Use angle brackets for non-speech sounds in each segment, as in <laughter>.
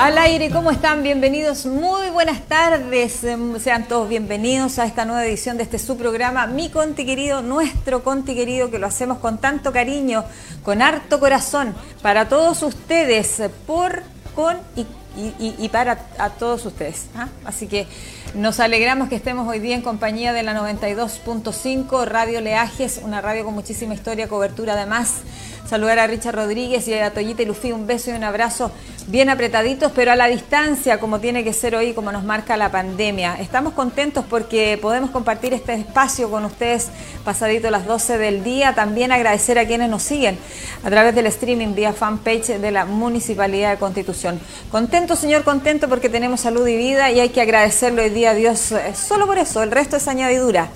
Al aire, ¿cómo están? Bienvenidos, muy buenas tardes. Em, sean todos bienvenidos a esta nueva edición de este su programa, Mi Conti Querido, nuestro Conti Querido, que lo hacemos con tanto cariño, con harto corazón, para todos ustedes, por, con y, para a todos ustedes. ¿ah? Así que nos alegramos que estemos hoy día en compañía de la 92.5 Radio Leajes, una radio con muchísima historia, cobertura además saludar a Richard Rodríguez y a Toyita y Lufi, un beso y un abrazo bien apretaditos, pero a la distancia, como tiene que ser hoy, como nos marca la pandemia. Estamos contentos porque podemos compartir este espacio con ustedes pasadito las 12 del día. También agradecer a quienes nos siguen a través del streaming vía fanpage de la Municipalidad de Constitución. Contento, señor, contento porque tenemos salud y vida y hay que agradecerle hoy día a Dios eh, solo por eso, el resto es añadidura.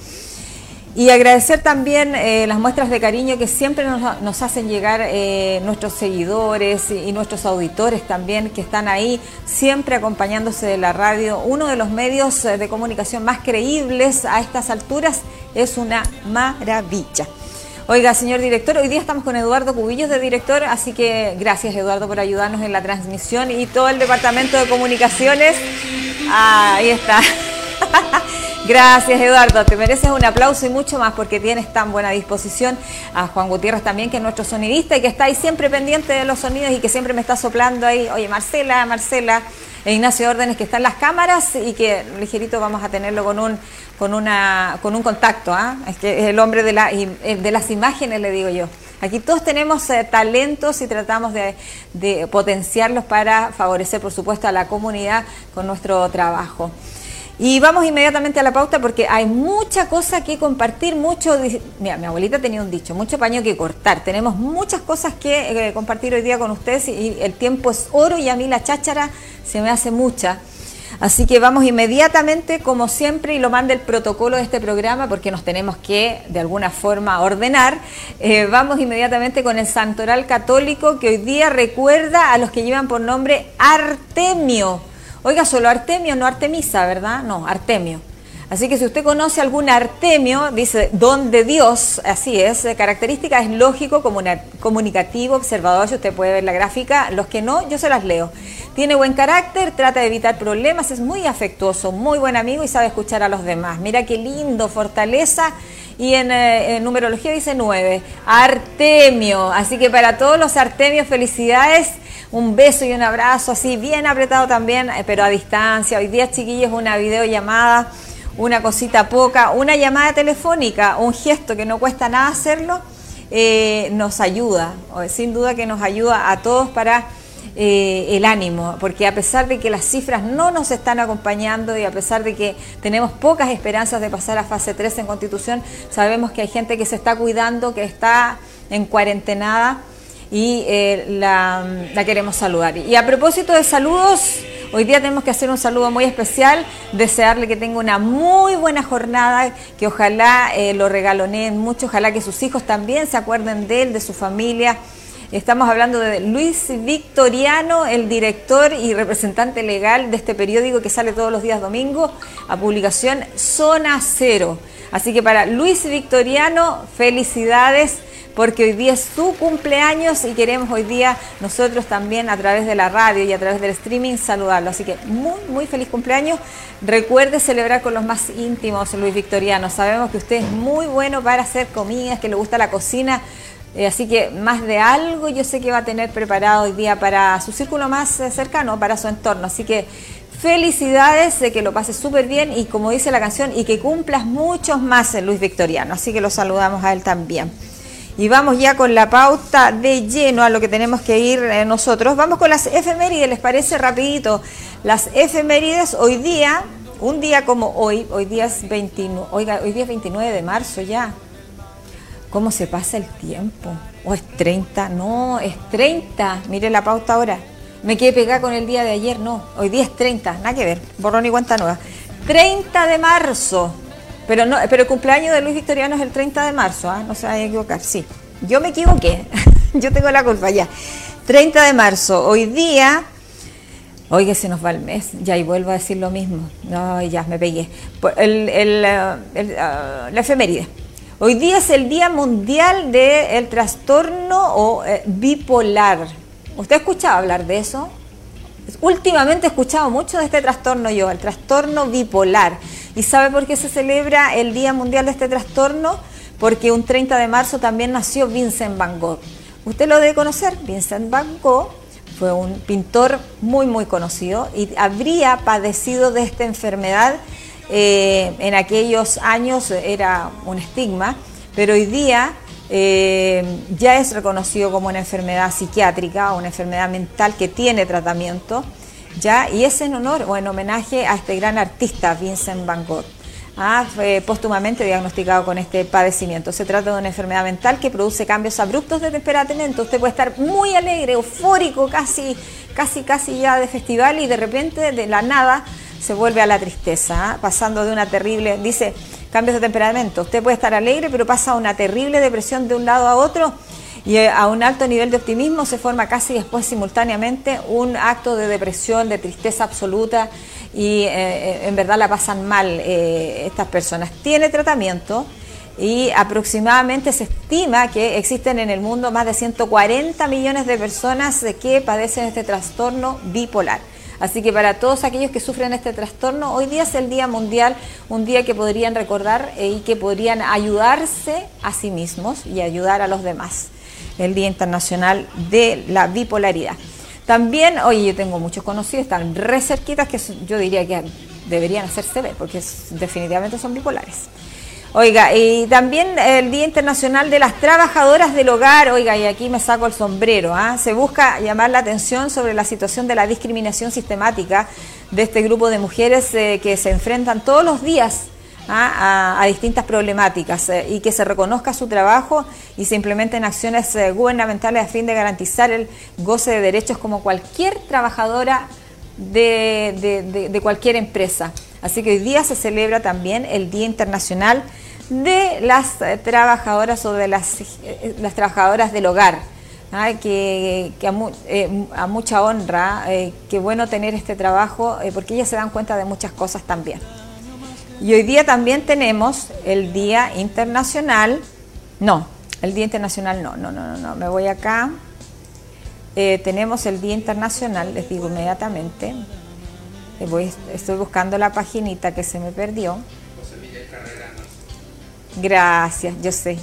Y agradecer también eh, las muestras de cariño que siempre nos, hacen llegar eh, nuestros seguidores y, nuestros auditores también que están ahí, siempre acompañándose de la radio. Uno de los medios eh, de comunicación más creíbles a estas alturas es una maravilla. Oiga, señor director, hoy día estamos con Eduardo Cubillos de director, así que gracias Eduardo por ayudarnos en la transmisión y todo el departamento de comunicaciones. ahí está. <laughs> Gracias, Eduardo. Te mereces un aplauso y mucho más porque tienes tan buena disposición. A Juan Gutiérrez también, que es nuestro sonidista y que está ahí siempre pendiente de los sonidos y que siempre me está soplando ahí. Oye, Marcela, Marcela, e Ignacio Órdenes, que están las cámaras y que ligerito vamos a tenerlo con un con una con un contacto. ¿ah? Es que es el hombre de, la, eh, de las imágenes, le digo yo. Aquí todos tenemos eh, talentos y tratamos de potenciarlos para favorecer, por supuesto, a la comunidad con nuestro trabajo. Y vamos inmediatamente a la pauta porque hay mucha cosa que compartir, mucho... Mira, mi abuelita tenía un dicho, mucho paño que cortar. Tenemos muchas cosas que eh, compartir hoy día con ustedes y el tiempo es oro y a mí la cháchara se me hace mucha. Así que vamos inmediatamente, como siempre, y lo manda el protocolo de este programa porque nos tenemos que, de alguna forma, ordenar. Eh, vamos inmediatamente con el Santoral Católico que hoy día recuerda a los que llevan por nombre Artemio Oiga, solo Artemio, no Artemisa, ¿verdad? No, Artemio. Así que si usted conoce algún Artemio, dice don de Dios, así es, característica es lógico, comunicativo, observador, si usted puede ver la gráfica, los que no, yo se las leo. Tiene buen carácter, trata de evitar problemas, es muy afectuoso, muy buen amigo y sabe escuchar a los demás. Mira qué lindo, fortaleza. Y en, eh, numerología dice nueve, Artemio. Así que para todos los Artemios, felicidades un beso y un abrazo así bien apretado también, eh, pero a distancia. Hoy día, chiquillos, una videollamada, una cosita poca, una llamada telefónica, un gesto que no cuesta nada hacerlo, eh, nos ayuda, sin duda que nos ayuda a todos para eh, el ánimo, porque a pesar de que las cifras no nos están acompañando y a pesar de que tenemos pocas esperanzas de pasar a fase 3 en constitución, sabemos que hay gente que se está cuidando, que está en cuarentenada y eh, la, queremos saludar. Y a propósito de saludos, hoy día tenemos que hacer un saludo muy especial, desearle que tenga una muy buena jornada, que ojalá eh, lo regaloneen mucho, ojalá que sus hijos también se acuerden de él, de su familia. Estamos hablando de Luis Victoriano, el director y representante legal de este periódico que sale todos los días domingo a publicación Zona Cero. Así que para Luis Victoriano, felicidades porque hoy día es su cumpleaños y queremos hoy día nosotros también a través de la radio y a través del streaming saludarlo. Así que muy, muy feliz cumpleaños. Recuerde celebrar con los más íntimos, Luis Victoriano. Sabemos que usted es muy bueno para hacer comidas, que le gusta la cocina. Eh, así que más de algo yo sé que va a tener preparado hoy día para su círculo más eh, cercano, para su entorno. Así que felicidades, de que lo pases súper bien y como dice la canción, y que cumplas muchos más, Luis Victoriano. Así que lo saludamos a él también. Y vamos ya con la pauta de lleno a lo que tenemos que ir eh, nosotros. Vamos con las efemérides, ¿les parece rapidito? Las efemérides hoy día, un día como hoy, hoy día es 29, oiga, hoy día es 29 de marzo ya. ¿Cómo se pasa el tiempo? ¿O es 30? No, es 30. Mire la pauta ahora. Me quedé pegada con el día de ayer, no. Hoy día es 30, nada que ver. Borrón y cuenta nueva. 30 de marzo. Pero no, pero el cumpleaños de Luis Victoriano es el 30 de marzo, ¿ah? no se vaya a equivocar. Sí, yo me equivoqué, <laughs> yo tengo la culpa ya. 30 de marzo, hoy día, oiga, se nos va el mes, ya y vuelvo a decir lo mismo. No, ya me pegué. El, el, eh, eh, la efeméride. Hoy día es el Día Mundial del el Trastorno eh, Bipolar. ¿Usted ha escuchado hablar de eso? últimamente he escuchado mucho de este trastorno yo, el trastorno bipolar. ¿Y sabe por qué se celebra el Día Mundial de este trastorno? Porque un 30 de marzo también nació Vincent Van Gogh. Usted lo debe conocer, Vincent Van Gogh fue un pintor muy, muy conocido y habría padecido de esta enfermedad. Eh, en aquellos años era un estigma, pero hoy día eh, ya es reconocido como una enfermedad psiquiátrica una enfermedad mental que tiene tratamiento, ¿ya? y es en honor o en homenaje a este gran artista Vincent Van Gogh. Ah, fue póstumamente diagnosticado con este padecimiento. Se trata de una enfermedad mental que produce cambios abruptos de temperamento. Usted puede estar muy alegre, eufórico, casi, casi, casi ya de festival y de repente, de la nada, se vuelve a la tristeza, ¿ah? pasando de una terrible, dice, cambios de temperamento. Usted puede estar alegre, pero pasa una terrible depresión de un lado a otro y eh, a un alto nivel de optimismo se forma casi después simultáneamente un acto de depresión, de tristeza absoluta y eh, eh, en verdad la pasan mal estas personas. Tiene tratamiento y aproximadamente se estima que existen en el mundo más de 140 millones de personas que padecen este trastorno bipolar. Así que para todos aquellos que sufren este trastorno, hoy día es el Día Mundial, un día que podrían recordar eh, y que podrían ayudarse a sí mismos y ayudar a los demás. El Día Internacional de la Bipolaridad. También, oye, yo tengo muchos conocidos, están re cerquitas que yo diría que deberían hacerse ver, porque definitivamente son bipolares. Oiga, y también el Día Internacional de las Trabajadoras del Hogar, oiga, y aquí me saco el sombrero, ¿ah? se busca llamar la atención sobre la situación de la discriminación sistemática de este grupo de mujeres eh, que se enfrentan todos los días ¿ah? a, distintas problemáticas eh, y que se reconozca su trabajo y se implementen acciones eh, gubernamentales a fin de garantizar el goce de derechos como cualquier trabajadora de cualquier empresa. Así que hoy día se celebra también el Día Internacional de las eh, trabajadoras o de las, eh, las trabajadoras del hogar. ¿ah? que, eh, a, mucha honra, qué bueno tener este trabajo, porque ellas se dan cuenta de muchas cosas también. Y hoy día también tenemos el Día Internacional, no, el Día Internacional no, no, no, no, me voy acá. tenemos el Día Internacional, les digo inmediatamente, voy, estoy buscando la paginita que se me perdió. Gracias, yo sé.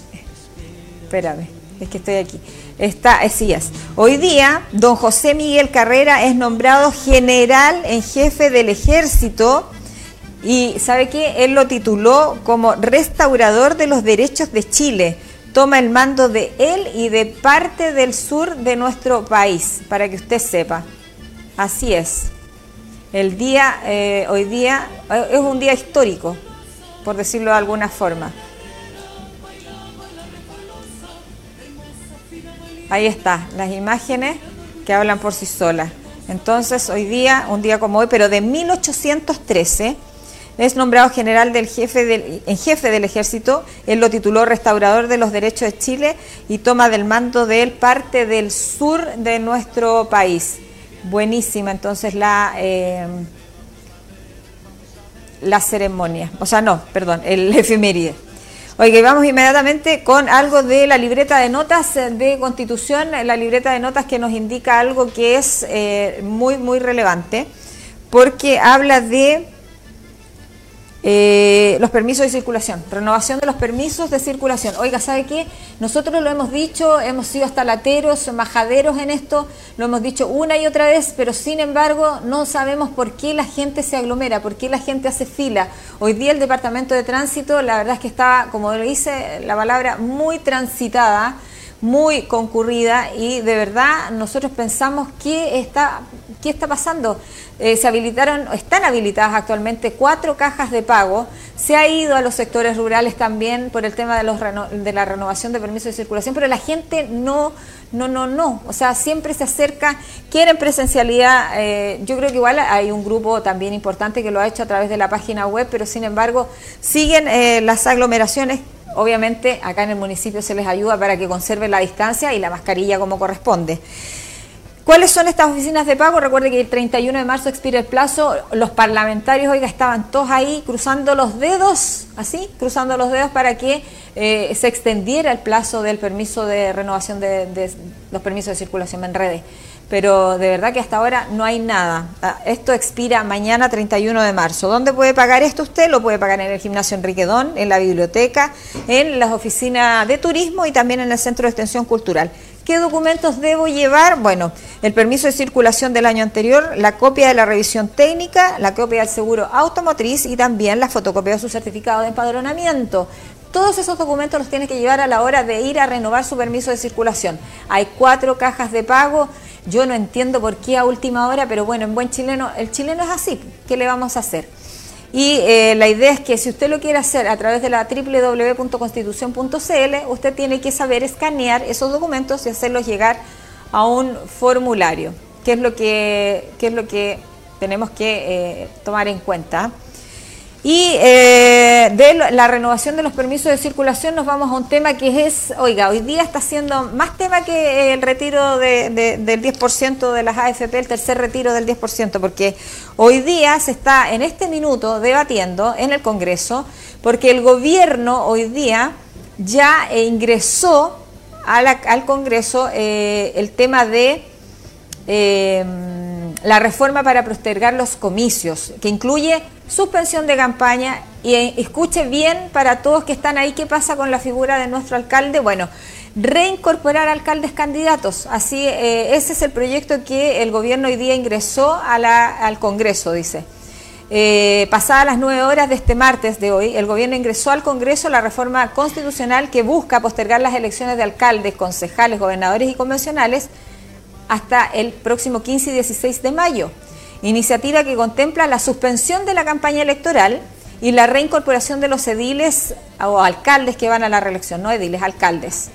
Espérame, es que estoy aquí. Está, sí es. Hoy día, don José Miguel Carrera es nombrado general en jefe del ejército y ¿sabe qué? Él lo tituló como restaurador de los derechos de Chile. Toma el mando de él y de parte del sur de nuestro país, para que usted sepa. Así es. El día, eh, hoy día, eh, es un día histórico, por decirlo de alguna forma. Ahí está, las imágenes que hablan por sí solas. Entonces, hoy día, un día como hoy, pero de 1813, es nombrado general del jefe del, en jefe del ejército. Él lo tituló Restaurador de los Derechos de Chile y toma del mando de él parte del sur de nuestro país. Buenísima, entonces la eh, la ceremonia, o sea, no, perdón, el <laughs> efeméride. Oye, vamos inmediatamente con algo de la libreta de notas de Constitución, la libreta de notas que nos indica algo que es eh, muy, muy relevante, porque habla de eh, los permisos de circulación, renovación de los permisos de circulación. Oiga, ¿sabe qué? Nosotros lo hemos dicho, hemos sido hasta lateros, majaderos en esto, lo hemos dicho una y otra vez, pero sin embargo no sabemos por qué la gente se aglomera, por qué la gente hace fila. Hoy día el Departamento de Tránsito, la verdad es que estaba, como le dice la palabra, muy transitada muy concurrida y de verdad nosotros pensamos qué está, qué está pasando. Eh, se habilitaron, están habilitadas actualmente cuatro cajas de pago. Se ha ido a los sectores rurales también por el tema de, los de la renovación de permisos de circulación, pero la gente no, no, no, no. O sea, siempre se acerca, quieren presencialidad. Eh, yo creo que igual hay un grupo también importante que lo ha hecho a través de la página web, pero sin embargo siguen eh, las aglomeraciones obviamente acá en el municipio se les ayuda para que conserven la distancia y la mascarilla como corresponde. ¿Cuáles son estas oficinas de pago? Recuerde que el 31 de marzo expira el plazo. Los parlamentarios, oiga, estaban todos ahí cruzando los dedos, así, cruzando los dedos para que eh, se extendiera el plazo del permiso de renovación de, los permisos de circulación en redes. Pero de verdad que hasta ahora no hay nada. Ah, esto expira mañana 31 de marzo. ¿Dónde puede pagar esto usted? Lo puede pagar en el gimnasio Enrique Don, en la biblioteca, en las oficinas de turismo y también en el Centro de Extensión Cultural. ¿Qué documentos debo llevar? Bueno, el permiso de circulación del año anterior, la copia de la revisión técnica, la copia del seguro automotriz y también la fotocopia de su certificado de empadronamiento. Todos esos documentos los tiene que llevar a la hora de ir a renovar su permiso de circulación. Hay cuatro cajas de pago. Yo no entiendo por qué a última hora, pero bueno, en buen chileno, el chileno es así. ¿Qué le vamos a hacer? Y eh, la idea es que si usted lo quiere hacer a través de la www.constitución.cl, usted tiene que saber escanear esos documentos y hacerlos llegar a un formulario, que es lo que, es lo que tenemos que eh, tomar en cuenta. Y eh, de la renovación de los permisos de circulación nos vamos a un tema que es, oiga, hoy día está siendo más tema que el retiro del 10% de las AFP, el tercer retiro del 10%, porque hoy día se está en este minuto debatiendo en el Congreso, porque el gobierno hoy día ya ingresó al Congreso eh, el tema de... Eh, la reforma para postergar los comicios, que incluye suspensión de campaña y eh, escuche bien para todos que están ahí qué pasa con la figura de nuestro alcalde. Bueno, reincorporar alcaldes candidatos. Así, eh, ese es el proyecto que el gobierno hoy día ingresó al Congreso, dice. Eh, pasadas las nueve horas de este martes de hoy, el gobierno ingresó al Congreso la reforma constitucional que busca postergar las elecciones de alcaldes, concejales, gobernadores y convencionales hasta el próximo 15 y 16 de mayo. Iniciativa que contempla la suspensión de la campaña electoral y la reincorporación de los ediles o alcaldes que van a la reelección, no ediles, alcaldes.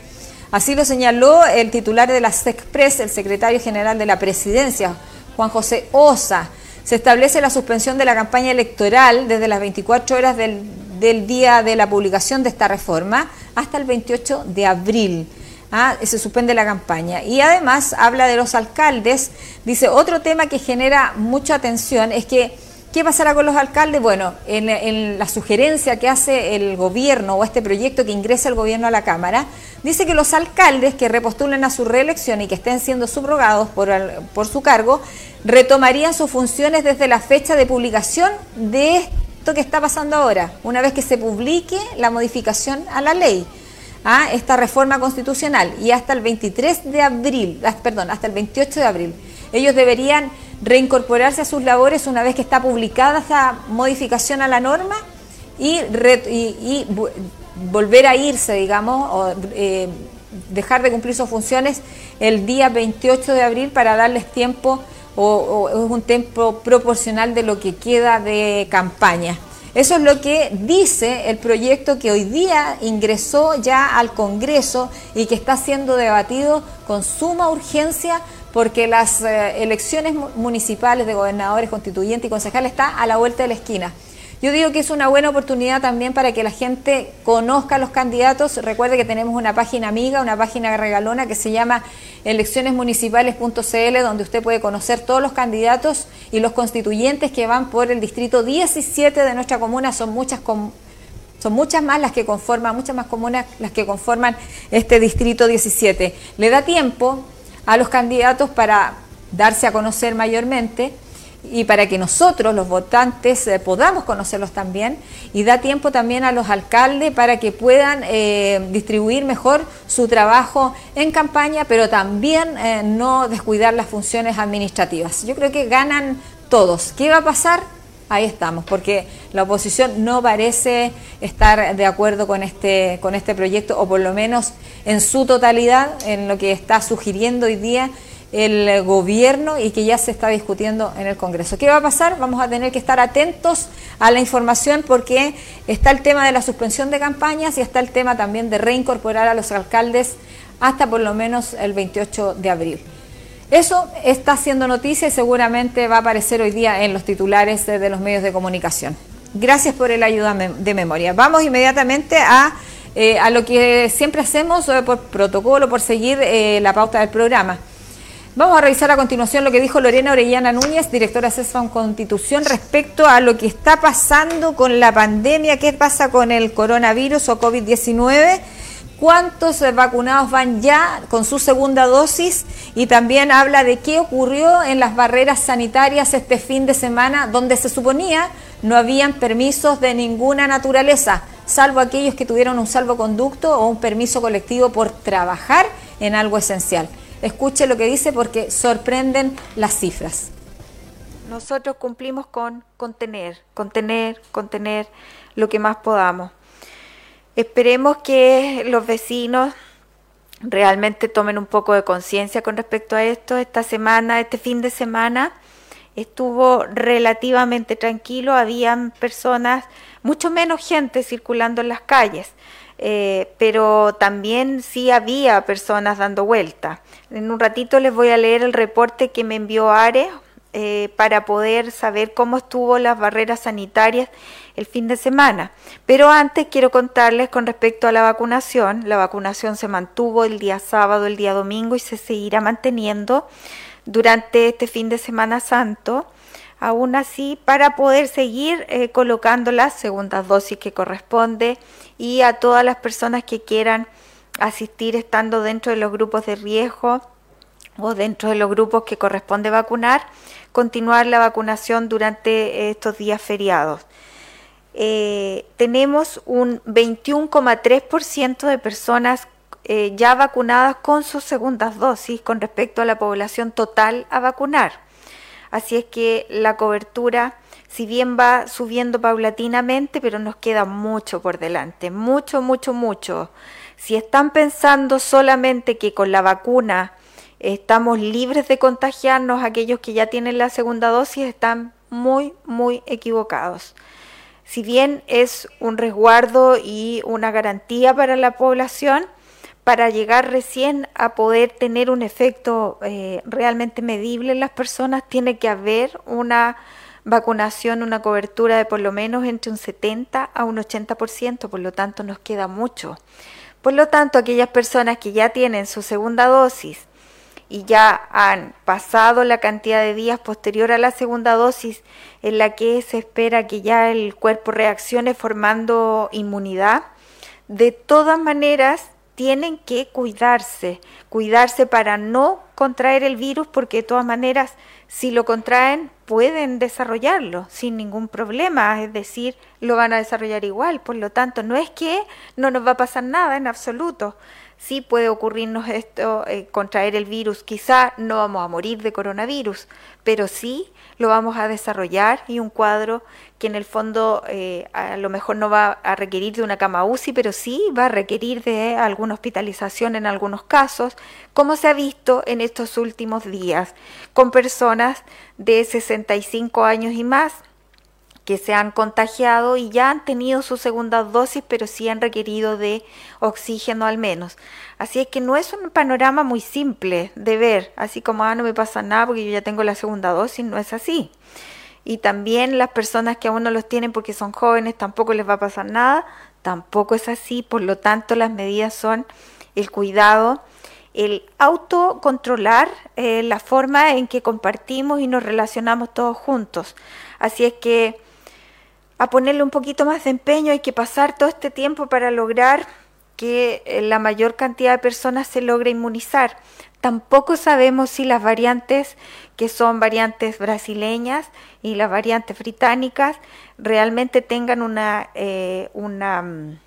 Así lo señaló el titular de la SECPRES, el secretario general de la presidencia, Juan José Osa. Se establece la suspensión de la campaña electoral desde las 24 horas del, del día de la publicación de esta reforma hasta el 28 de abril. ¿Ah? se suspende la campaña. Y además habla de los alcaldes, dice, otro tema que genera mucha atención es que, ¿qué pasará con los alcaldes? Bueno, en, la sugerencia que hace el gobierno o este proyecto que ingresa el gobierno a la Cámara, dice que los alcaldes que repostulen a su reelección y que estén siendo subrogados por, por su cargo, retomarían sus funciones desde la fecha de publicación de esto que está pasando ahora, una vez que se publique la modificación a la ley a esta reforma constitucional y hasta el 23 de abril, ah, perdón, hasta el 28 de abril. Ellos deberían reincorporarse a sus labores una vez que está publicada esa modificación a la norma y, volver a irse, digamos, o eh, dejar de cumplir sus funciones el día 28 de abril para darles tiempo o es un tiempo proporcional de lo que queda de campaña. Eso es lo que dice el proyecto que hoy día ingresó ya al Congreso y que está siendo debatido con suma urgencia porque las eh, elecciones municipales de gobernadores, constituyentes y concejales está a la vuelta de la esquina. Yo digo que es una buena oportunidad también para que la gente conozca a los candidatos. Recuerde que tenemos una página amiga, una página regalona que se llama eleccionesmunicipales.cl, donde usted puede conocer todos los candidatos y los constituyentes que van por el distrito 17 de nuestra comuna. Son muchas son muchas más las que conforman, muchas más comunas las que conforman este distrito 17. Le da tiempo a los candidatos para darse a conocer mayormente y para que nosotros, los votantes, eh, podamos conocerlos también y da tiempo también a los alcaldes para que puedan eh, distribuir mejor su trabajo en campaña, pero también eh, no descuidar las funciones administrativas. Yo creo que ganan todos. ¿Qué va a pasar? Ahí estamos, porque la oposición no parece estar de acuerdo con este, con este proyecto, o por lo menos en su totalidad, en lo que está sugiriendo hoy día el gobierno y que ya se está discutiendo en el Congreso. ¿Qué va a pasar? Vamos a tener que estar atentos a la información porque está el tema de la suspensión de campañas y está el tema también de reincorporar a los alcaldes hasta por lo menos el 28 de abril. Eso está haciendo noticia y seguramente va a aparecer hoy día en los titulares de los medios de comunicación. Gracias por el ayuda de memoria. Vamos inmediatamente a, eh, a lo que siempre hacemos eh, por protocolo, por seguir eh, la pauta del programa. Vamos a revisar a continuación lo que dijo Lorena Orellana Núñez, directora CESFAM Constitución, respecto a lo que está pasando con la pandemia, qué pasa con el coronavirus o COVID-19, cuántos vacunados van ya con su segunda dosis y también habla de qué ocurrió en las barreras sanitarias este fin de semana donde se suponía no habían permisos de ninguna naturaleza, salvo aquellos que tuvieron un salvoconducto o un permiso colectivo por trabajar en algo esencial. Escuche lo que dice porque sorprenden las cifras. Nosotros cumplimos con contener, contener, contener lo que más podamos. Esperemos que los vecinos realmente tomen un poco de conciencia con respecto a esto. Esta semana, este fin de semana, estuvo relativamente tranquilo, habían personas, mucho menos gente circulando en las calles, eh, pero también sí había personas dando vuelta. En un ratito les voy a leer el reporte que me envió Are eh, para poder saber cómo estuvo las barreras sanitarias el fin de semana. Pero antes quiero contarles con respecto a la vacunación. La vacunación se mantuvo el día sábado, el día domingo y se seguirá manteniendo durante este fin de semana santo. Aún así, para poder seguir eh, colocando las segundas dosis que corresponde y a todas las personas que quieran asistir estando dentro de los grupos de riesgo o dentro de los grupos que corresponde vacunar, continuar la vacunación durante estos días feriados. Eh, tenemos un 21,3% de personas eh, ya vacunadas con sus segundas dosis con respecto a la población total a vacunar. Así es que la cobertura, si bien va subiendo paulatinamente, pero nos queda mucho por delante, mucho, mucho, mucho. Si están pensando solamente que con la vacuna estamos libres de contagiarnos, aquellos que ya tienen la segunda dosis están muy, muy equivocados. Si bien es un resguardo y una garantía para la población, para llegar recién a poder tener un efecto eh, realmente medible en las personas, tiene que haber una vacunación, una cobertura de por lo menos entre un 70 a un 80%, por lo tanto nos queda mucho. Por lo tanto, aquellas personas que ya tienen su segunda dosis, y ya han pasado la cantidad de días posterior a la segunda dosis en la que se espera que ya el cuerpo reaccione formando inmunidad, de todas maneras tienen que cuidarse, cuidarse para no contraer el virus porque de todas maneras si lo contraen pueden desarrollarlo sin ningún problema, es decir, lo van a desarrollar igual, por lo tanto no es que no nos va a pasar nada en absoluto, sí puede ocurrirnos esto, eh, contraer el virus. Quizá no vamos a morir de coronavirus, pero sí lo vamos a desarrollar y un cuadro que en el fondo eh, a lo mejor no va a requerir de una cama UCI, pero sí va a requerir de alguna hospitalización en algunos casos, como se ha visto en estos últimos días, con personas de 65 años y más que se han contagiado y ya han tenido su segunda dosis, pero sí han requerido de oxígeno al menos. Así es que no es un panorama muy simple de ver, así como, ah, no me pasa nada porque yo ya tengo la segunda dosis, no es así. Y también las personas que aún no los tienen porque son jóvenes, tampoco les va a pasar nada, tampoco es así, por lo tanto las medidas son el cuidado, el autocontrolar eh, la forma en que compartimos y nos relacionamos todos juntos. Así es que a ponerle un poquito más de empeño, hay que pasar todo este tiempo para lograr que eh, la mayor cantidad de personas se logre inmunizar. Tampoco sabemos si las variantes que son variantes brasileñas y las variantes británicas realmente tengan una, eh, una, mm,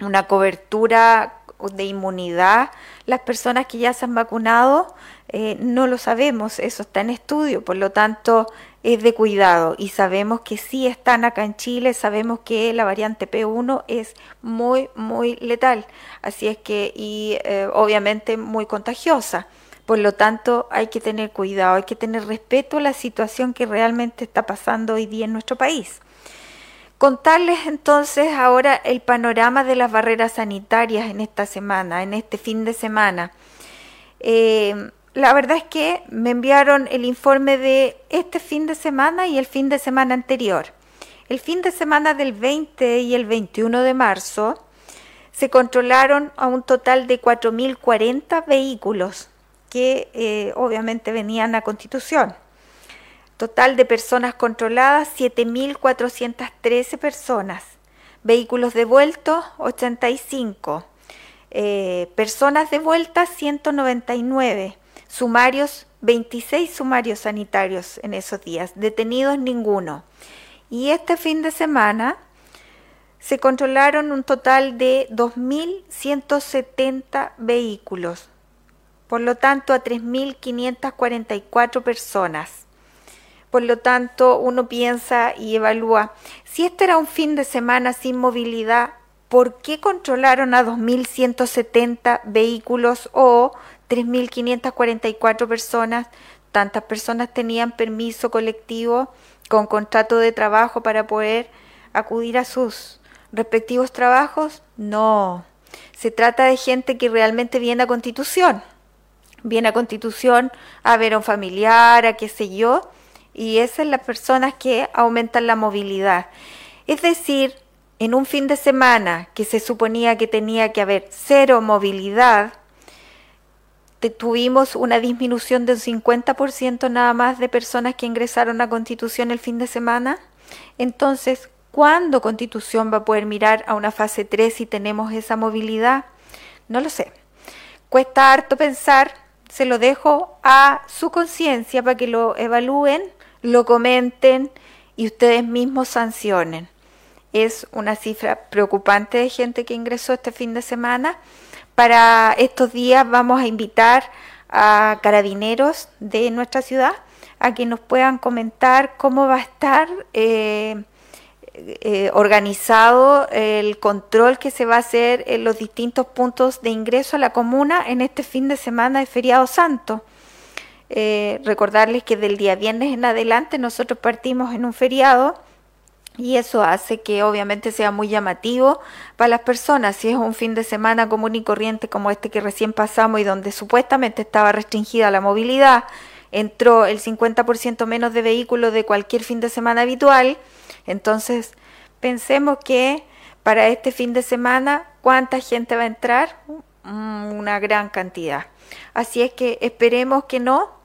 una cobertura de inmunidad. Las personas que ya se han vacunado eh, no lo sabemos, eso está en estudio, por lo tanto es de cuidado y sabemos que sí están acá en Chile, sabemos que la variante P1 es muy, muy letal, así es que y eh, obviamente muy contagiosa. Por lo tanto, hay que tener cuidado, hay que tener respeto a la situación que realmente está pasando hoy día en nuestro país. Contarles entonces ahora el panorama de las barreras sanitarias en esta semana, en este fin de semana. Eh, la verdad es que me enviaron el informe de este fin de semana y el fin de semana anterior. El fin de semana del 20 y el 21 de marzo se controlaron a un total de 4.040 vehículos que eh, obviamente venían a Constitución. Total de personas controladas 7.413 personas. Vehículos devueltos 85. Eh, personas de vuelta 199, sumarios 26 sumarios sanitarios en esos días, detenidos ninguno. Y este fin de semana se controlaron un total de 2.170 vehículos, por lo tanto a 3.544 personas. Por lo tanto, uno piensa y evalúa, si este era un fin de semana sin movilidad, ¿por qué controlaron a 2.170 vehículos o 3.544 personas? Tantas personas tenían permiso colectivo con contrato de trabajo para poder acudir a sus respectivos trabajos? No. Se trata de gente que realmente viene a Constitución. Viene a Constitución a ver a un familiar, a qué sé yo, y esas las personas que aumentan la movilidad. Es decir, en un fin de semana que se suponía que tenía que haber cero movilidad, tuvimos una disminución de un 50% nada más de personas que ingresaron a Constitución el fin de semana. Entonces, ¿Cuándo Constitución va a poder mirar a una fase 3 si tenemos esa movilidad? No lo sé. Cuesta harto pensar, se lo dejo a su conciencia para que lo evalúen, lo comenten y ustedes mismos sancionen. Es una cifra preocupante de gente que ingresó este fin de semana. Para estos días vamos a invitar a carabineros de nuestra ciudad a que nos puedan comentar cómo va a estar eh, eh, organizado el control que se va a hacer en los distintos puntos de ingreso a la comuna en este fin de semana de feriado santo. Eh, recordarles que del día viernes en adelante nosotros partimos en un feriado y eso hace que obviamente sea muy llamativo para las personas. Si es un fin de semana común y corriente como este que recién pasamos y donde supuestamente estaba restringida la movilidad, entró el 50% menos de vehículos de cualquier fin de semana habitual, entonces, pensemos que para este fin de semana, ¿cuánta gente va a entrar? Mm, una gran cantidad. Así es que esperemos que no.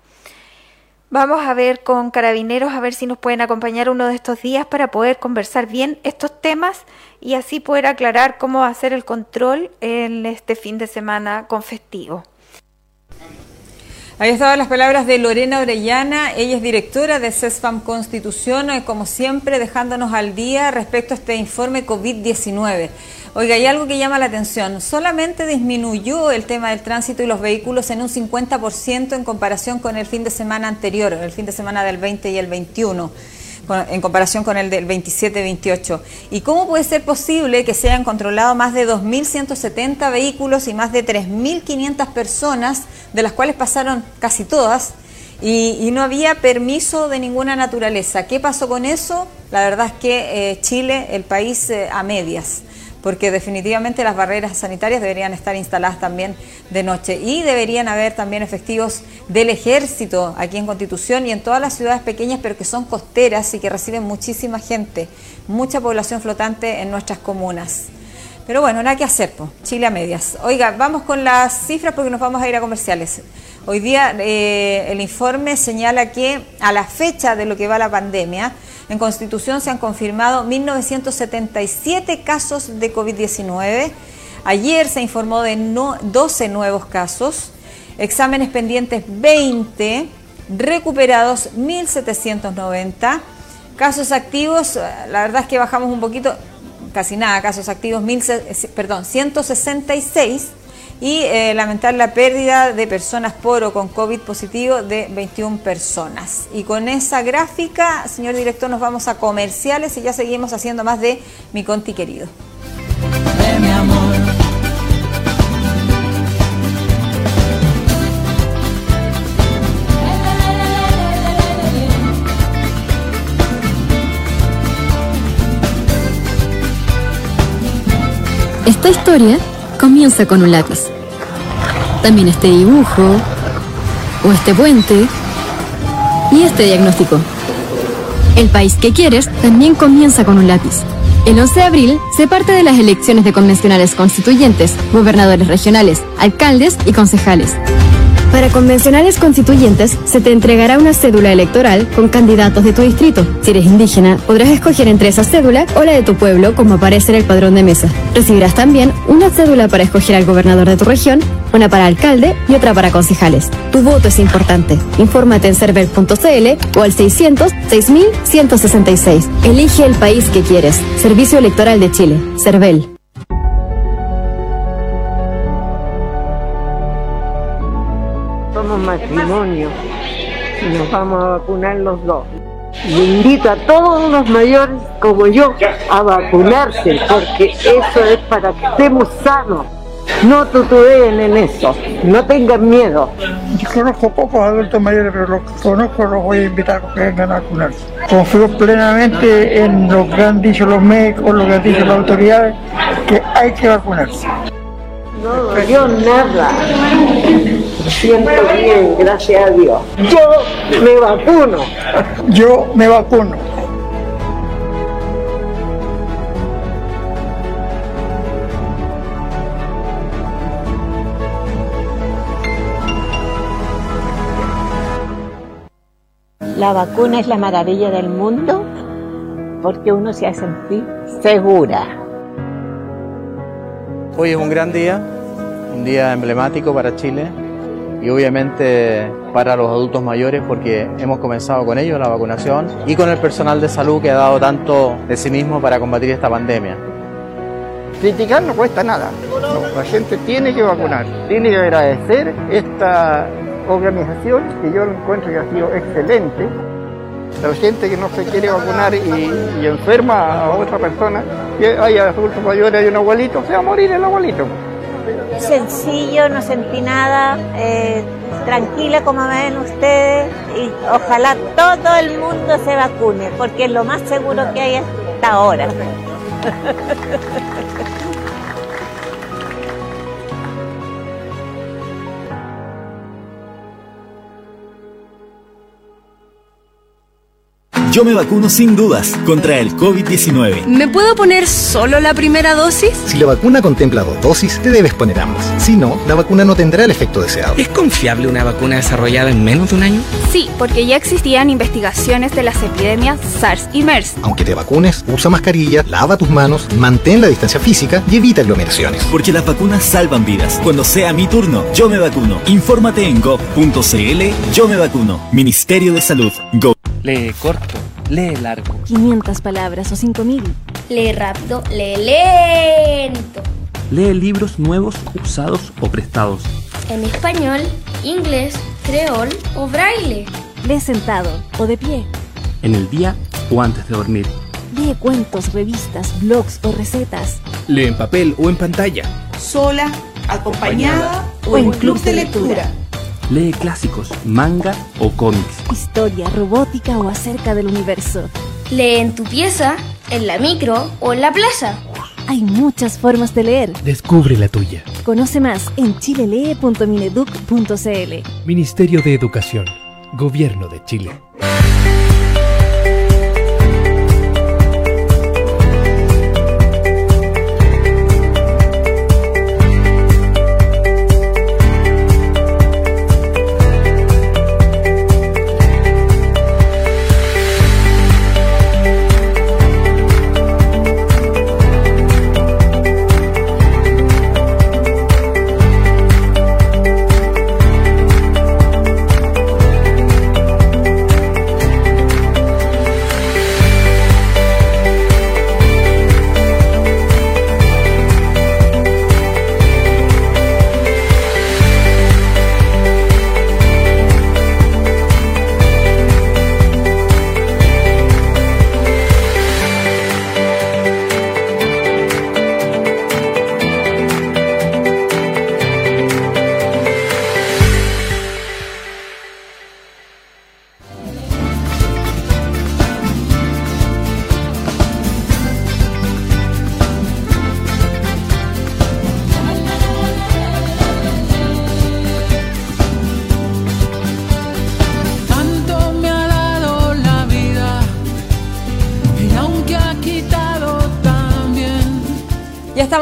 Vamos a ver con carabineros a ver si nos pueden acompañar uno de estos días para poder conversar bien estos temas y así poder aclarar cómo va a ser el control en este fin de semana con festivo. Ahí estaban las palabras de Lorena Orellana, ella es directora de CESFAM Constitución, eh, como siempre dejándonos al día respecto a este informe COVID-19. Oiga, hay algo que llama la atención, solamente disminuyó el tema del tránsito y los vehículos en un 50% en comparación con el fin de semana anterior, el fin de semana del 20 y el 21 en comparación con el del 27-28. ¿Y cómo puede ser posible que se hayan controlado más de 2.170 vehículos y más de 3.500 personas, de las cuales pasaron casi todas, y, no había permiso de ninguna naturaleza? ¿Qué pasó con eso? La verdad es que eh, Chile, el país eh, a medias porque definitivamente las barreras sanitarias deberían estar instaladas también de noche y deberían haber también efectivos del ejército aquí en Constitución y en todas las ciudades pequeñas, pero que son costeras y que reciben muchísima gente, mucha población flotante en nuestras comunas. Pero bueno, nada que hacer, Chile a medias. Oiga, vamos con las cifras porque nos vamos a ir a comerciales. Hoy día eh, el informe señala que a la fecha de lo que va la pandemia, en Constitución se han confirmado 1.977 casos de COVID-19. Ayer se informó de 12 nuevos casos, exámenes pendientes 20, recuperados 1.790, casos activos, la verdad es que bajamos un poquito, casi nada, casos activos, perdón, 166 y eh, lamentar la pérdida de personas por o con COVID positivo de 21 personas. Y con esa gráfica, señor director, nos vamos a comerciales y ya seguimos haciendo más de Mi Conti querido. mi amor. Esta historia comienza con un lápiz. También este dibujo, o este puente, y este diagnóstico. El país que quieres también comienza con un lápiz. El 11 de abril se parte de las elecciones de convencionales constituyentes, gobernadores regionales, alcaldes y concejales. Para convencionales constituyentes, se te entregará una cédula electoral con candidatos de tu distrito. Si eres indígena, podrás escoger entre esa cédula o la de tu pueblo, como aparece en el padrón de mesa. Recibirás también una cédula para escoger al gobernador de tu región, una para alcalde y otra para concejales. Tu voto es importante. Infórmate en server.cl o al 600 6166. Elige el país que quieres. Servicio Electoral de Chile. CERVEL. Somos matrimonio y nos vamos a vacunar los dos. Invito a todos los mayores como yo a vacunarse porque eso es para que estemos sanos. No tutubeen en eso, no tengan miedo. Yo conozco pocos adultos mayores, pero los que conozco los voy a invitar a que vengan a vacunarse. Confío plenamente en lo que han dicho los médicos, lo que han dicho las autoridades, que hay que vacunarse. No dolió nada. Siento bien, gracias a Dios. Yo me vacuno. Yo me vacuno. La vacuna es la maravilla del mundo porque uno se hace sentir segura. Hoy es un gran día, un día emblemático para Chile y obviamente para los adultos mayores porque hemos comenzado con ellos la vacunación y con el personal de salud que ha dado tanto de sí mismo para combatir esta pandemia. Criticar no cuesta nada, la gente tiene que vacunar, tiene que agradecer esta organización que yo encuentro que ha sido excelente. La gente que no se quiere vacunar y, y enferma a otra persona, que hay adultos mayores, hay un abuelito, se va a morir el abuelito. Sencillo, no sentí nada, eh, tranquila como ven ustedes y ojalá todo el mundo se vacune porque es lo más seguro que hay hasta ahora. <laughs> Yo me vacuno sin dudas contra el COVID-19. ¿Me puedo poner solo la primera dosis? Si la vacuna contempla dos dosis, te debes poner ambas. Si no, la vacuna no tendrá el efecto deseado. ¿Es confiable una vacuna desarrollada en menos de un año? Sí, porque ya existían investigaciones de las epidemias SARS y MERS. Aunque te vacunes, usa mascarilla, lava tus manos, mantén la distancia física y evita aglomeraciones. Porque las vacunas salvan vidas. Cuando sea mi turno, yo me vacuno. Infórmate en gov.cl. Yo me vacuno. Ministerio de Salud. Go. Lee corto, lee largo. 500 palabras o 5000. Lee rápido, lee lento. Lee libros nuevos, usados o prestados. En español, inglés, creol o braille. Lee sentado o de pie. En el día o antes de dormir. Lee cuentos, revistas, blogs o recetas. Lee en papel o en pantalla. Sola, acompañada o en club de lectura. Lee clásicos, manga o cómics. Historia, robótica o acerca del universo. Lee en tu pieza, en la micro o en la plaza. Hay muchas formas de leer. Descubre la tuya. Conoce más en chilelee.mineduc.cl. Ministerio de Educación. Gobierno de Chile.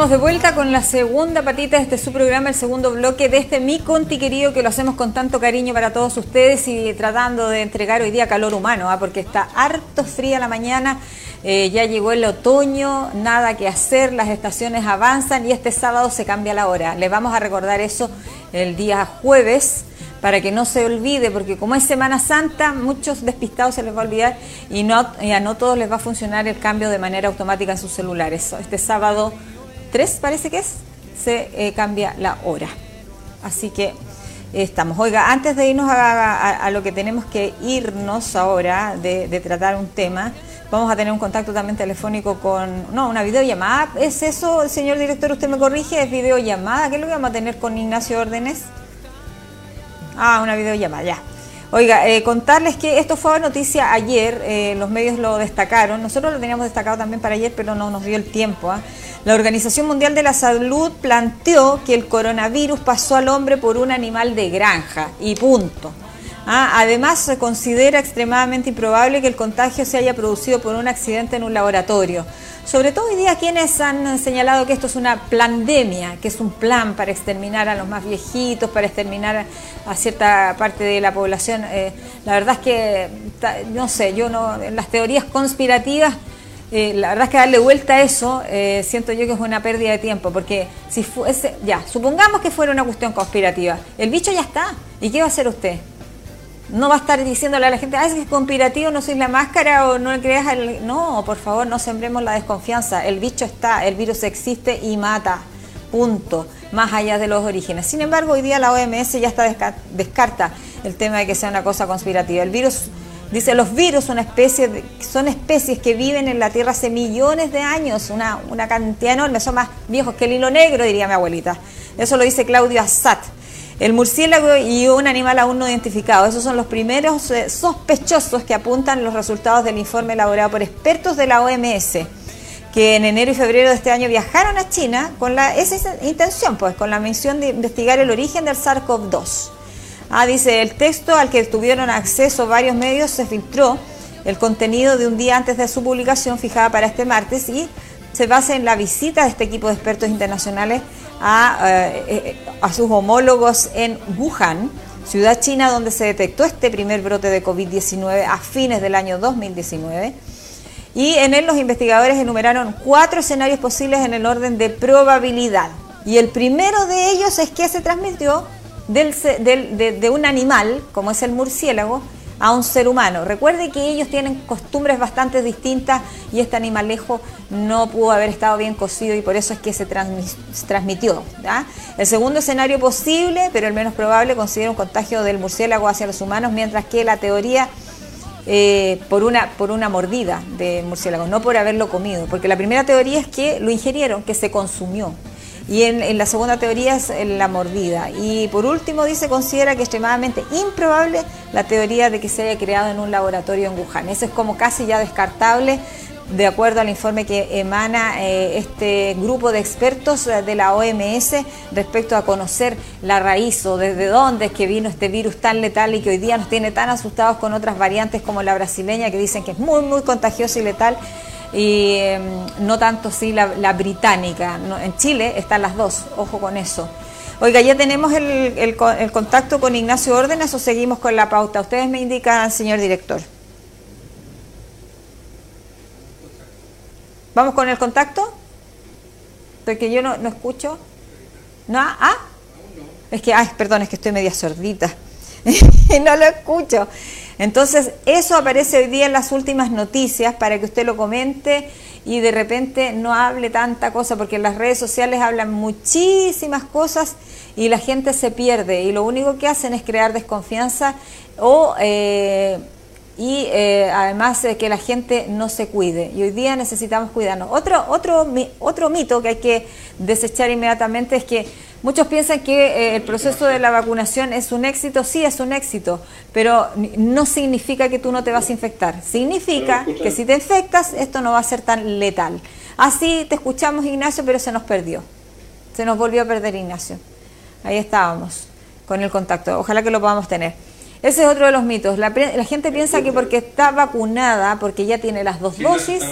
De vuelta con la segunda patita de este su programa, el segundo bloque de este Mi Conti querido que lo hacemos con tanto cariño para todos ustedes y tratando de entregar hoy día calor humano, ¿ah? porque está harto fría la mañana, eh, ya llegó el otoño, nada que hacer, las estaciones avanzan y este sábado se cambia la hora. Les vamos a recordar eso el día jueves para que no se olvide, porque como es Semana Santa, muchos despistados se les va a olvidar y, no, y a no todos les va a funcionar el cambio de manera automática en sus celulares. Este sábado 3 parece que es, se eh, cambia la hora. Así que estamos. Oiga, antes de irnos a, lo que tenemos que irnos ahora, de, tratar un tema, vamos a tener un contacto también telefónico con, no, una videollamada. ¿Es eso, señor director, usted me corrige? ¿Es videollamada? ¿Qué es lo que vamos a tener con Ignacio Órdenes? Ah, una videollamada, ya. Oiga, eh, contarles que esto fue noticia ayer, eh, los medios lo destacaron, nosotros lo teníamos destacado también para ayer, pero no nos dio el tiempo. ¿ah? La Organización Mundial de la Salud planteó que el coronavirus pasó al hombre por un animal de granja y punto. Ah, además, se considera extremadamente improbable que el contagio se haya producido por un accidente en un laboratorio. Sobre todo hoy día quienes han señalado que esto es una pandemia, que es un plan para exterminar a los más viejitos, para exterminar a cierta parte de la población. Eh, la verdad es que, no sé, yo no, en las teorías conspirativas eh, la verdad es que darle vuelta a eso eh, siento yo que es una pérdida de tiempo, porque si fuese, ya, supongamos que fuera una cuestión conspirativa, el bicho ya está, ¿y qué va a hacer usted? No va a estar diciéndole a la gente, ah, es conspirativo, no soy la máscara o no creas el... No, por favor, no sembremos la desconfianza, el bicho está, el virus existe y mata, punto, más allá de los orígenes. Sin embargo, hoy día la OMS ya está descarta el tema de que sea una cosa conspirativa. El virus Dice, los virus son, especies que viven en la Tierra hace millones de años, una, una cantidad enorme, son más viejos que el hilo negro, diría mi abuelita. Eso lo dice Claudio Assad. El murciélago y un animal aún no identificado. Esos son los primeros eh, sospechosos que apuntan los resultados del informe elaborado por expertos de la OMS, que en enero y febrero de este año viajaron a China con la, esa intención, pues, con la misión de investigar el origen del SARS-CoV-2. Ah, dice, el texto al que tuvieron acceso varios medios se filtró el contenido de un día antes de su publicación fijada para este martes y se basa en la visita de este equipo de expertos internacionales a, eh, a sus homólogos en Wuhan, ciudad china donde se detectó este primer brote de COVID-19 a fines del año 2019. Y en él los investigadores enumeraron cuatro escenarios posibles en el orden de probabilidad. Y el primero de ellos es que se transmitió de, un animal, como es el murciélago, a un ser humano. Recuerde que ellos tienen costumbres bastante distintas y este animalejo no pudo haber estado bien cocido y por eso es que se, transmitió. El segundo escenario posible, pero el menos probable, considera un contagio del murciélago hacia los humanos, mientras que la teoría eh, por, una, por una mordida de murciélago, no por haberlo comido, porque la primera teoría es que lo ingirieron, que se consumió. Y en, la segunda teoría es la mordida. Y por último dice, considera que es extremadamente improbable la teoría de que se haya creado en un laboratorio en Wuhan. Eso es como casi ya descartable de acuerdo al informe que emana eh, este grupo de expertos eh, de la OMS respecto a conocer la raíz o desde dónde es que vino este virus tan letal y que hoy día nos tiene tan asustados con otras variantes como la brasileña que dicen que es muy, muy contagiosa y letal y em, no tanto sí la, británica. en Chile están las dos, ojo con eso. Oiga, ya tenemos el, el, contacto con Ignacio Órdenes o seguimos con la pauta. Ustedes me indican, señor director. ¿Vamos con el contacto? Porque yo no, no escucho. ¿No? ¿Ah? Es que, ay, perdón, es que estoy media sordita. <laughs> no lo escucho. Entonces, eso aparece hoy día en las últimas noticias para que usted lo comente y de repente no hable tanta cosa, porque en las redes sociales hablan muchísimas cosas y la gente se pierde y lo único que hacen es crear desconfianza o... Eh, y eh, además que la gente no se cuide. Y hoy día necesitamos cuidarnos. Otro, otro, otro mito que hay que desechar inmediatamente es que Muchos piensan que eh, el proceso de la vacunación es un éxito, sí es un éxito, pero no significa que tú no te vas a infectar. Significa que si te infectas, esto no va a ser tan letal. Así te escuchamos, Ignacio, pero se nos perdió. Se nos volvió a perder Ignacio. Ahí estábamos con el contacto. Ojalá que lo podamos tener. Ese es otro de los mitos. La, gente piensa que porque está vacunada, porque ya tiene las dos dosis,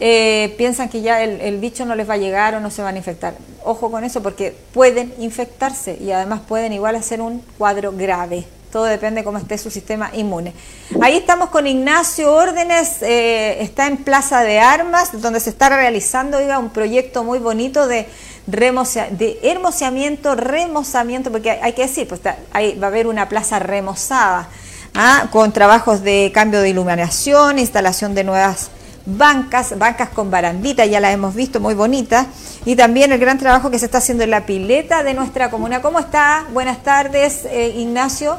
eh, piensan que ya el, el, bicho no les va a llegar o no se van a infectar. Ojo con eso porque pueden infectarse y además pueden igual hacer un cuadro grave. Todo depende cómo esté su sistema inmune. Ahí estamos con Ignacio Órdenes, eh, está en Plaza de Armas, donde se está realizando un proyecto muy bonito de, de hermoseamiento, remozamiento, porque hay, que decir, pues ahí va a haber una plaza remozada, ¿ah? con trabajos de cambio de iluminación, instalación de nuevas bancas, bancas con barandita, ya las hemos visto, muy bonitas, y también el gran trabajo que se está haciendo en la pileta de nuestra comuna. ¿Cómo está? Buenas tardes, eh, Ignacio.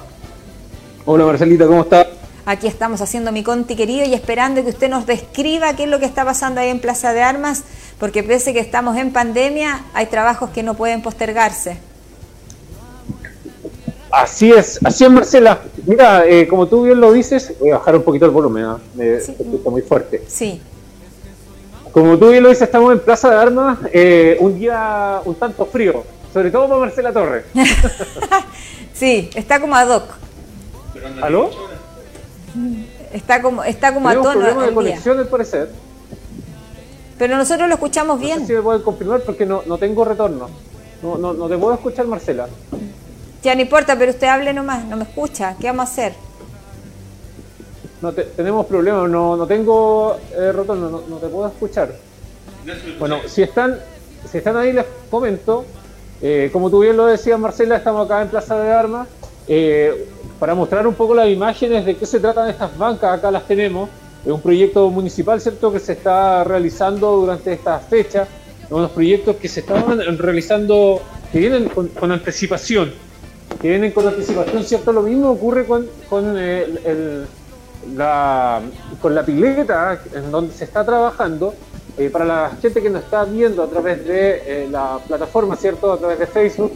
Hola Marcelita, ¿cómo está? Aquí estamos haciendo mi conti querido y esperando que usted nos describa qué es lo que está pasando ahí en Plaza de Armas, porque pese que estamos en pandemia, hay trabajos que no pueden postergarse. Así es, así es Marcela. Mira, eh, como tú bien lo dices, voy a bajar un poquito el volumen, ¿no? me sí. muy fuerte. Sí. Como tú bien lo dices, estamos en Plaza de Armas, eh, un día un tanto frío, sobre todo para Marcela Torres. <laughs> sí, está como ad hoc. ¿Aló? Está como, está como a tono. problema de conexión, al parecer. Pero nosotros lo escuchamos bien. No sé si me pueden confirmar porque no, no tengo retorno. No, no, no te puedo escuchar, Marcela. Ya no importa, pero usted hable nomás, no me escucha. ¿Qué vamos a hacer? No tenemos problemas, no, no tengo eh, retorno, no, no, te puedo escuchar. Bueno, si están, si están ahí les comento. Eh, como tú bien lo decías, Marcela, estamos acá en Plaza de Armas. Eh, para mostrar un poco las imágenes de qué se tratan estas bancas, acá las tenemos. Es un proyecto municipal, ¿cierto?, que se está realizando durante esta fecha. Unos proyectos que se estaban realizando, que vienen con, anticipación. Que vienen con anticipación, ¿cierto? Lo mismo ocurre con, con, el, la, con la pileta, en donde se está trabajando. Eh, para la gente que nos está viendo a través de eh, la plataforma, ¿cierto? A través de Facebook,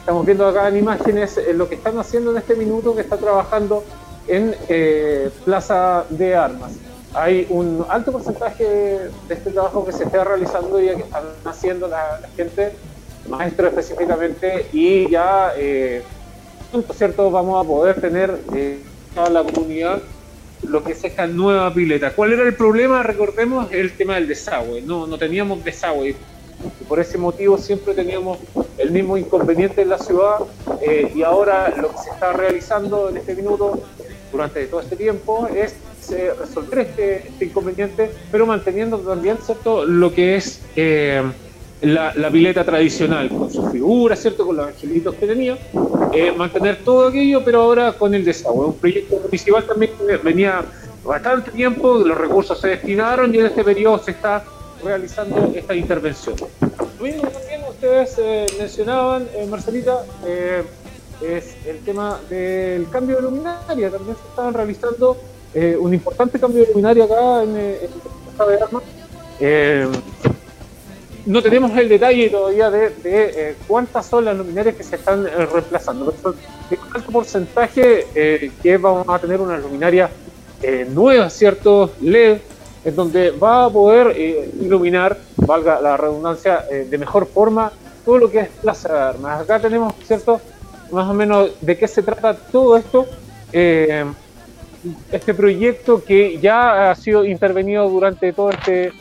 Estamos viendo acá en imágenes eh, lo que están haciendo en este minuto que está trabajando en eh, Plaza de Armas. Hay un alto porcentaje de este trabajo que se está realizando y que están haciendo la, gente, maestro específicamente, y ya, eh, ¿cierto? Vamos a poder tener toda la comunidad lo que es esta nueva pileta. ¿Cuál era el problema? Recordemos el tema del desagüe. No, no teníamos desagüe y por ese motivo siempre teníamos el mismo inconveniente en la ciudad eh, y ahora lo que se está realizando en este minuto durante todo este tiempo es eh, resolver este, este, inconveniente, pero manteniendo también cierto lo que es eh, la, pileta tradicional, con su figura, cierto, con los angelitos que tenía, mantener todo aquello, pero ahora con el desagüe. Un proyecto municipal también venía bastante tiempo, los recursos se destinaron y en este periodo se está realizando esta intervención. Lo mismo también ustedes eh, mencionaban, eh, Marcelita, eh, es el tema del cambio de luminaria. También se estaban realizando un importante cambio de luminaria acá en, en Plaza de Armas. no tenemos el detalle todavía de, cuántas son las luminarias que se están reemplazando. De cuánto porcentaje que vamos a tener una luminaria nueva, ¿cierto? LED en donde va a poder eh, iluminar, valga la redundancia, eh, de mejor forma todo lo que es Plaza de Armas. Acá tenemos, ¿cierto? Más o menos de qué se trata todo esto. Eh, este proyecto que ya ha sido intervenido durante todo este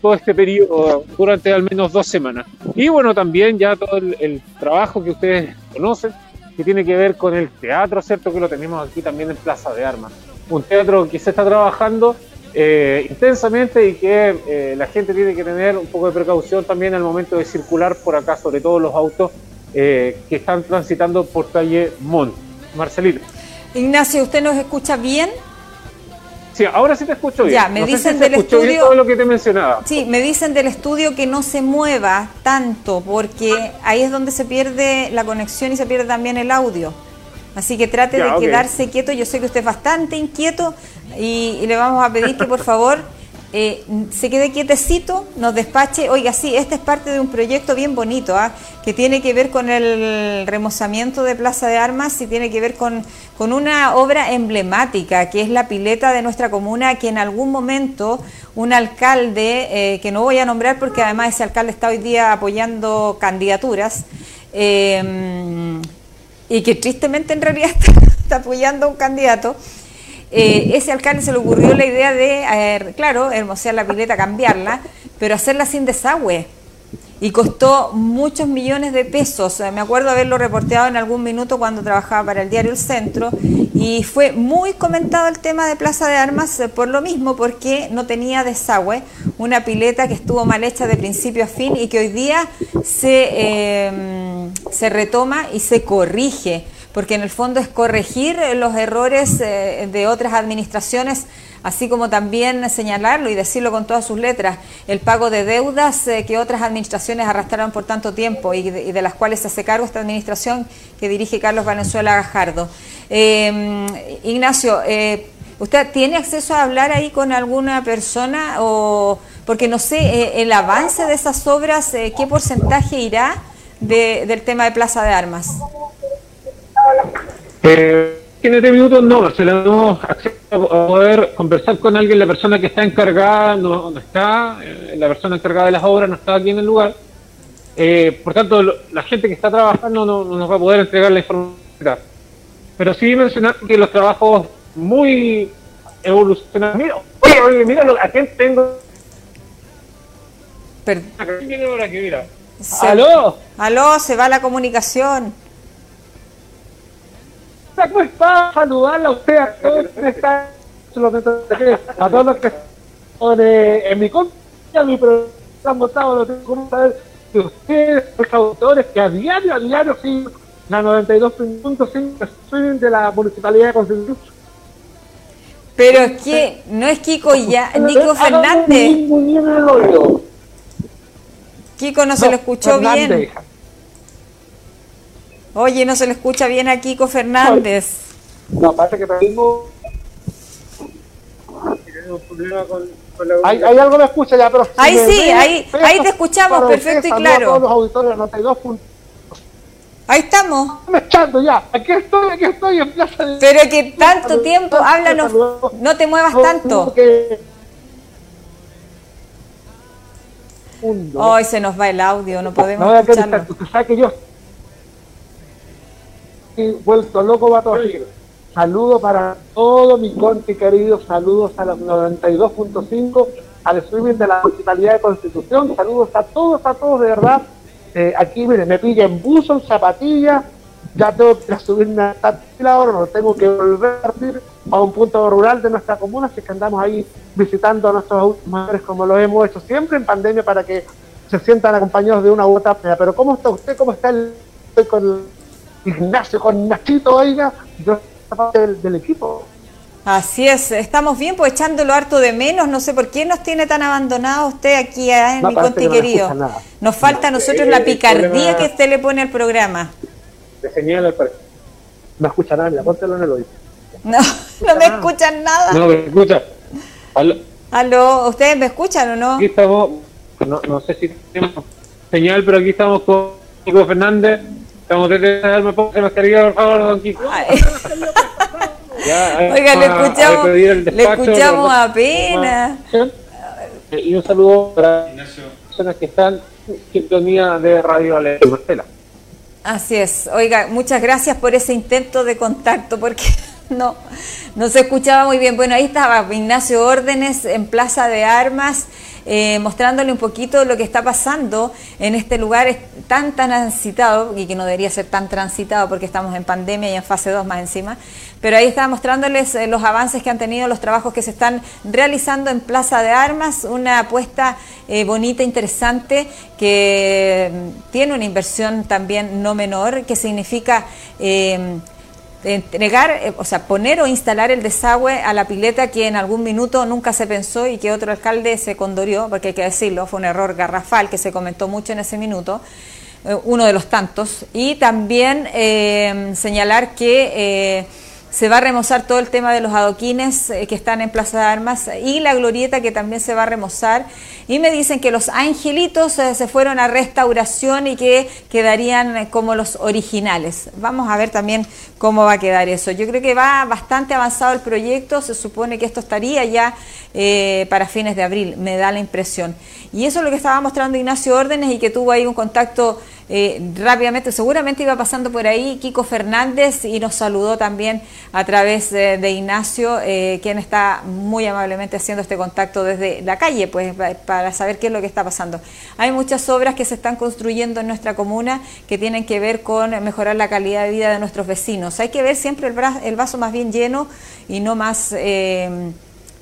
todo este periodo, durante al menos dos semanas. Y bueno, también ya todo el, el trabajo que ustedes conocen, que tiene que ver con el teatro, ¿cierto? Que lo tenemos aquí también en Plaza de Armas. Un teatro que se está trabajando eh, intensamente y que eh, la gente tiene que tener un poco de precaución también al momento de circular por acá, sobre todo los autos eh, que están transitando por calle Mont. Marcelito. Ignacio, ¿usted nos escucha bien? Sí, ahora sí te escucho bien. Ya, me dicen del estudio. todo lo que te mencionaba. Sí, me dicen del estudio que no se mueva tanto, porque ahí es donde se pierde la conexión y se pierde también el audio. Así que trate de quedarse quieto. Yo sé que usted es bastante inquieto y, le vamos a pedir que por favor eh, se quede quietecito, nos despache. Oiga, sí, este es parte de un proyecto bien bonito, ¿ah? que tiene que ver con el remozamiento de Plaza de Armas y tiene que ver con, con una obra emblemática, que es la pileta de nuestra comuna, que en algún momento un alcalde, eh, que no voy a nombrar porque además ese alcalde está hoy día apoyando candidaturas, eh, y que tristemente en realidad <laughs> está, apoyando a un candidato, eh, ese alcalde se le ocurrió la idea de, eh, claro, hermosear la pileta, cambiarla, pero hacerla sin desagüe y costó muchos millones de pesos. Me acuerdo haberlo reporteado en algún minuto cuando trabajaba para el diario El Centro y fue muy comentado el tema de Plaza de Armas eh, por lo mismo, porque no tenía desagüe, una pileta que estuvo mal hecha de principio a fin y que hoy día se, eh, se retoma y se corrige porque en el fondo es corregir los errores eh, de otras administraciones así como también señalarlo y decirlo con todas sus letras, el pago de deudas eh, que otras administraciones arrastraron por tanto tiempo y de, las cuales se hace cargo esta administración que dirige Carlos Valenzuela Gajardo. Em, Ignacio, eh, ¿usted tiene acceso a hablar ahí con alguna persona o porque no sé eh, el avance de esas obras, qué porcentaje irá del tema de Plaza de Armas? En este minuto no, se le damos acceso a poder conversar con alguien, la persona que está encargada no, está, eh, la persona encargada de las obras no está aquí en el lugar. Eh, por tanto, la gente que está trabajando no, nos va a poder entregar la información. Pero sí mencionar que los trabajos muy evolucionados. Mira, oye, oye, mira, ¿a quién tengo? Perdón. mira? ¿Aló? ¿Aló? Se va la comunicación. ¿Cómo está? Saludarla a usted, a todos los que están, a todos los que están en mi contra, mi programa han votado, lo tengo que saber de ustedes, los autores que a diario, a diario, sí, la 92.5 de la Municipalidad de Constitución. Pero es que no es Kiko ya, Nico Fernández. Kiko no se lo escuchó bien. Oye, no se le escucha bien a Kiko Fernández. No, parece que tenemos un problema con, la... Hay, hay, algo me escucha ya, pero... ahí sí, ahí, ahí te escuchamos perfecto y claro. todos los auditores 92 Ahí estamos. Me echando ya. Aquí estoy, aquí estoy en Plaza de... Pero que tanto tiempo, háblanos, no te muevas tanto. Hoy se nos va el audio, no podemos no, escucharlo. Que yo vuelto loco va a Saludos para todos mis conti queridos, saludos a los 92.5, al streaming de la Municipalidad de Constitución, saludos a todos, a todos de verdad. Eh, aquí, miren, me pilla en buzo, en zapatillas, ya tengo que subirme a ahora, tengo que volver a un punto rural de nuestra comuna, así que andamos ahí visitando a nuestros mayores como lo hemos hecho siempre en pandemia para que se sientan acompañados de una u otra. Pero ¿cómo está usted? ¿Cómo está el, con Ignacio con Nachito, oiga, yo parte del, del equipo. Así es, estamos bien, pues echándolo harto de menos, no sé por qué nos tiene tan abandonado usted aquí ah, en mi conte querido. Nos falta a nosotros la picardía que usted le pone al programa. De señal al No escucha nada, póntelo en el oído. No, no me escuchan nada. No me escucha. Aló. Aló, ¿ustedes me escuchan o no? Aquí estamos, no, no sé si tenemos señal, pero aquí estamos con Nico Fernández Estamos desde darme ponga mascarilla, por favor, don Kiko. <laughs> Oiga, le escuchamos, le escuchamos apenas. Y un saludo para las personas que están en sintonía de Radio Alegre Marcela. Así es. Oiga, muchas gracias por ese intento de contacto, porque <laughs> no, no se escuchaba muy bien. Bueno, ahí estaba Ignacio Órdenes en Plaza de Armas. Eh, mostrándole un poquito lo que está pasando en este lugar. Tan transitado y que no debería ser tan transitado porque estamos en pandemia y en fase 2 más encima, pero ahí estaba mostrándoles eh, los avances que han tenido, los trabajos que se están realizando en Plaza de Armas, una apuesta eh, bonita, interesante, que mm, tiene una inversión también no menor, que significa entregar, eh, o sea, poner o instalar el desagüe a la pileta que en algún minuto nunca se pensó y que otro alcalde se condorió, porque hay que decirlo, fue un error garrafal que se comentó mucho en ese minuto, eh, uno de los tantos. Y también eh, señalar que se va a remozar todo el tema de los adoquines que están en Plaza de Armas y la glorieta que también se va a remozar. Y me dicen que los angelitos eh, se fueron a restauración y que quedarían eh, como los originales. Vamos a ver también cómo va a quedar eso. Yo creo que va bastante avanzado el proyecto, se supone que esto estaría ya para fines de abril, me da la impresión. Y eso es lo que estaba mostrando Ignacio Órdenes y que tuvo ahí un contacto eh, rápidamente, seguramente iba pasando por ahí Kiko Fernández y nos saludó también a través de Ignacio, eh, quien está muy amablemente haciendo este contacto desde la calle, pues para saber qué es lo que está pasando. Hay muchas obras que se están construyendo en nuestra comuna que tienen que ver con mejorar la calidad de vida de nuestros vecinos. Hay que ver siempre el, vaso más bien lleno y no más... Eh,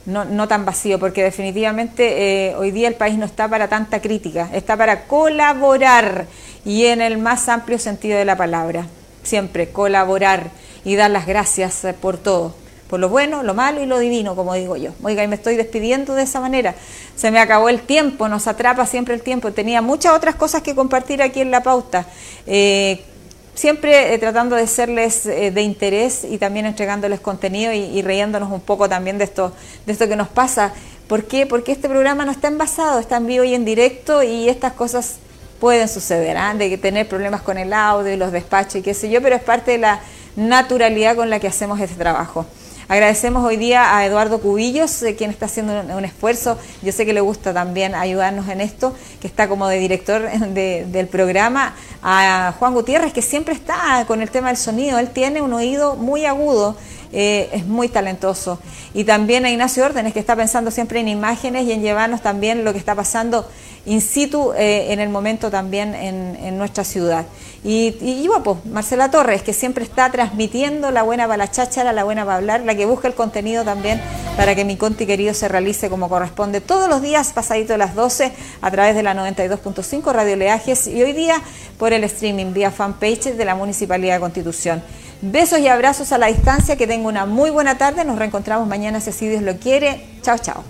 no, tan vacío, porque definitivamente hoy día el país no está para tanta crítica, está para colaborar y en el más amplio sentido de la palabra. Siempre colaborar y dar las gracias eh, por todo, por lo bueno, lo malo y lo divino, como digo yo. Oiga, y me estoy despidiendo de esa manera. Se me acabó el tiempo, nos atrapa siempre el tiempo. Tenía muchas otras cosas que compartir aquí en la pauta. Eh, siempre eh, tratando de serles de interés y también entregándoles contenido y, y, riéndonos un poco también de esto, de esto que nos pasa. ¿Por qué? Porque este programa no está envasado, está en vivo y en directo y estas cosas pueden suceder, ¿ah? de tener problemas con el audio y los despachos y qué sé yo, pero es parte de la naturalidad con la que hacemos este trabajo. Agradecemos hoy día a Eduardo Cubillos, eh, quien está haciendo un, esfuerzo. Yo sé que le gusta también ayudarnos en esto, que está como de director <laughs> del programa. A Juan Gutiérrez, que siempre está con el tema del sonido. Él tiene un oído muy agudo eh, es muy talentoso. Y también a Ignacio Órdenes, que está pensando siempre en imágenes y en llevarnos también lo que está pasando in situ eh, en el momento también en, nuestra ciudad. Y, y, pues, Marcela Torres, que siempre está transmitiendo la buena para la cháchara, la buena para hablar, la que busca el contenido también para que mi conti querido se realice como corresponde todos los días pasadito de las 12 a través de la 92.5 Radio Leajes y hoy día por el streaming vía fanpage de la Municipalidad de Constitución. Besos y abrazos a la distancia, que tenga una muy buena tarde, nos reencontramos mañana si Dios lo quiere. Chao, chao.